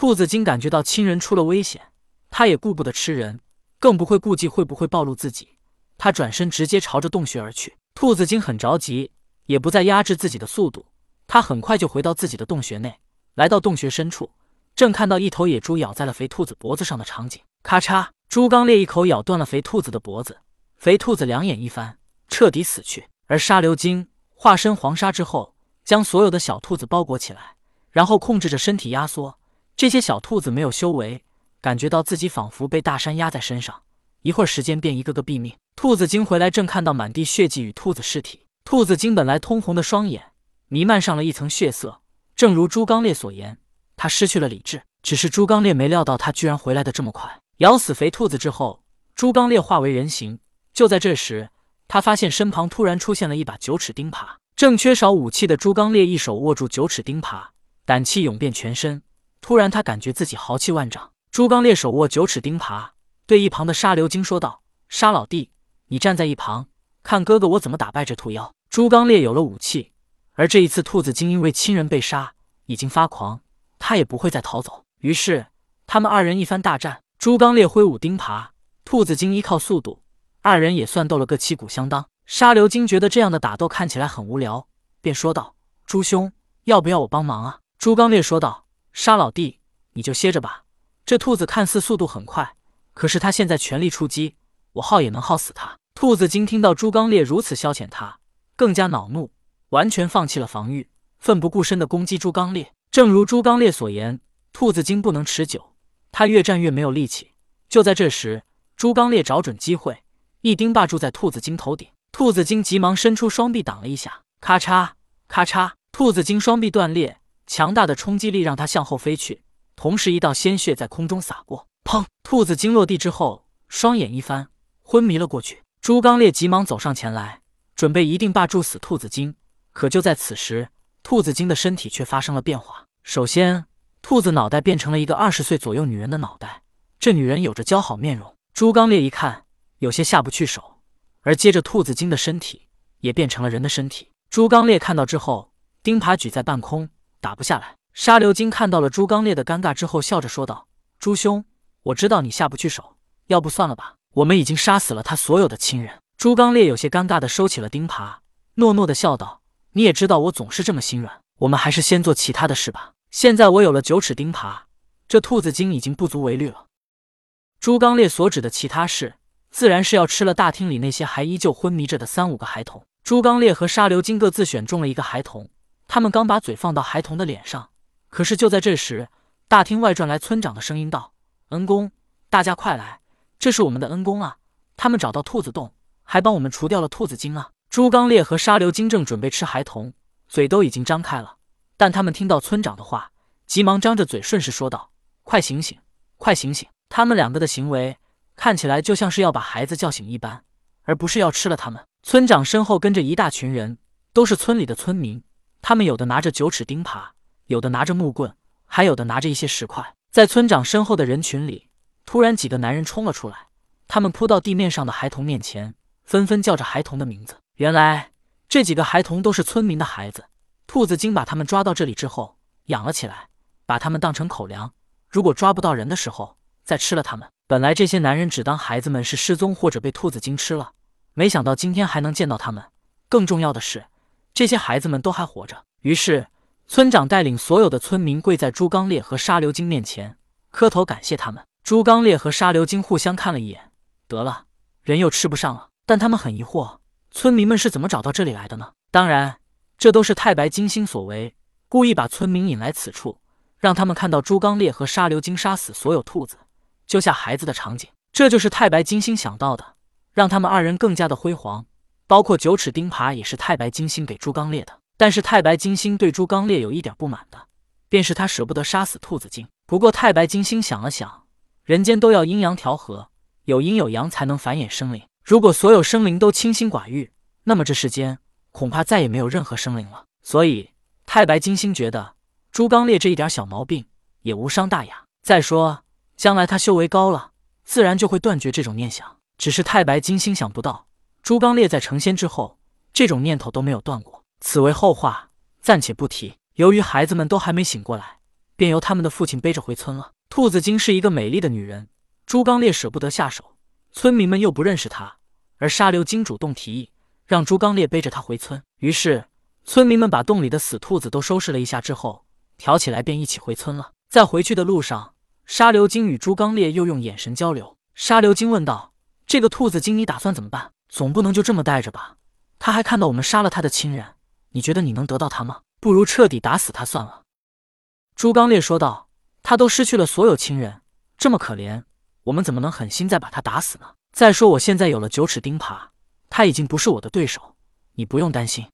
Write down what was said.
兔子精感觉到亲人出了危险，他也顾不得吃人，更不会顾忌会不会暴露自己。他转身直接朝着洞穴而去。兔子精很着急，也不再压制自己的速度，他很快就回到自己的洞穴内。来到洞穴深处，正看到一头野猪咬在了肥兔子脖子上的场景。咔嚓，猪刚鬣一口咬断了肥兔子的脖子，肥兔子两眼一翻，彻底死去。而沙流精化身黄沙之后，将所有的小兔子包裹起来，然后控制着身体压缩。这些小兔子没有修为，感觉到自己仿佛被大山压在身上，一会儿时间便一个个毙命。兔子精回来，正看到满地血迹与兔子尸体。兔子精本来通红的双眼弥漫上了一层血色，正如朱刚烈所言，他失去了理智。只是朱刚烈没料到他居然回来的这么快。咬死肥兔子之后，朱刚烈化为人形。就在这时，他发现身旁突然出现了一把九齿钉耙。正缺少武器的朱刚烈一手握住九齿钉耙，胆气涌遍全身。突然，他感觉自己豪气万丈。朱刚烈手握九齿钉耙，对一旁的沙流金说道：“沙老弟。”你站在一旁看哥哥我怎么打败这兔妖。朱刚烈有了武器，而这一次兔子精因为亲人被杀，已经发狂，他也不会再逃走。于是他们二人一番大战。朱刚烈挥舞钉耙，兔子精依靠速度，二人也算斗了个旗鼓相当。沙流金觉得这样的打斗看起来很无聊，便说道：“朱兄，要不要我帮忙啊？”朱刚烈说道：“沙老弟，你就歇着吧。这兔子看似速度很快，可是他现在全力出击，我耗也能耗死他。”兔子精听到朱刚烈如此消遣他，更加恼怒，完全放弃了防御，奋不顾身的攻击朱刚烈。正如朱刚烈所言，兔子精不能持久，他越战越没有力气。就在这时，朱刚烈找准机会，一钉霸住在兔子精头顶。兔子精急忙伸出双臂挡了一下，咔嚓咔嚓，兔子精双臂断裂，强大的冲击力让他向后飞去，同时一道鲜血在空中洒过，砰！兔子精落地之后，双眼一翻，昏迷了过去。朱刚烈急忙走上前来，准备一定霸住死兔子精。可就在此时，兔子精的身体却发生了变化。首先，兔子脑袋变成了一个二十岁左右女人的脑袋，这女人有着姣好面容。朱刚烈一看，有些下不去手。而接着，兔子精的身体也变成了人的身体。朱刚烈看到之后，钉耙举在半空，打不下来。沙流金看到了朱刚烈的尴尬之后，笑着说道：“朱兄，我知道你下不去手，要不算了吧。”我们已经杀死了他所有的亲人。朱刚烈有些尴尬的收起了钉耙，诺诺的笑道：“你也知道我总是这么心软，我们还是先做其他的事吧。现在我有了九齿钉耙，这兔子精已经不足为虑了。”朱刚烈所指的其他事，自然是要吃了大厅里那些还依旧昏迷着的三五个孩童。朱刚烈和沙流金各自选中了一个孩童，他们刚把嘴放到孩童的脸上，可是就在这时，大厅外传来村长的声音道：“恩公，大家快来！”这是我们的恩公啊！他们找到兔子洞，还帮我们除掉了兔子精啊！朱刚烈和沙流金正准备吃孩童，嘴都已经张开了，但他们听到村长的话，急忙张着嘴顺势说道：“快醒醒，快醒醒！”他们两个的行为看起来就像是要把孩子叫醒一般，而不是要吃了他们。村长身后跟着一大群人，都是村里的村民，他们有的拿着九齿钉耙，有的拿着木棍，还有的拿着一些石块。在村长身后的人群里。突然，几个男人冲了出来，他们扑到地面上的孩童面前，纷纷叫着孩童的名字。原来，这几个孩童都是村民的孩子。兔子精把他们抓到这里之后，养了起来，把他们当成口粮。如果抓不到人的时候，再吃了他们。本来这些男人只当孩子们是失踪或者被兔子精吃了，没想到今天还能见到他们。更重要的是，这些孩子们都还活着。于是，村长带领所有的村民跪在朱刚烈和沙流金面前，磕头感谢他们。朱刚烈和沙流金互相看了一眼，得了，人又吃不上了。但他们很疑惑，村民们是怎么找到这里来的呢？当然，这都是太白金星所为，故意把村民引来此处，让他们看到朱刚烈和沙流金杀死所有兔子、救下孩子的场景。这就是太白金星想到的，让他们二人更加的辉煌。包括九齿钉耙也是太白金星给朱刚烈的。但是太白金星对朱刚烈有一点不满的，便是他舍不得杀死兔子精。不过太白金星想了想。人间都要阴阳调和，有阴有阳才能繁衍生灵。如果所有生灵都清心寡欲，那么这世间恐怕再也没有任何生灵了。所以太白金星觉得朱刚烈这一点小毛病也无伤大雅。再说将来他修为高了，自然就会断绝这种念想。只是太白金星想不到，朱刚烈在成仙之后，这种念头都没有断过。此为后话，暂且不提。由于孩子们都还没醒过来。便由他们的父亲背着回村了。兔子精是一个美丽的女人，朱刚烈舍不得下手，村民们又不认识她，而沙流金主动提议让朱刚烈背着她回村。于是，村民们把洞里的死兔子都收拾了一下之后，挑起来便一起回村了。在回去的路上，沙流金与朱刚烈又用眼神交流。沙流金问道：“这个兔子精，你打算怎么办？总不能就这么待着吧？他还看到我们杀了他的亲人，你觉得你能得到他吗？不如彻底打死他算了。”朱刚烈说道。他都失去了所有亲人，这么可怜，我们怎么能狠心再把他打死呢？再说我现在有了九齿钉耙，他已经不是我的对手，你不用担心。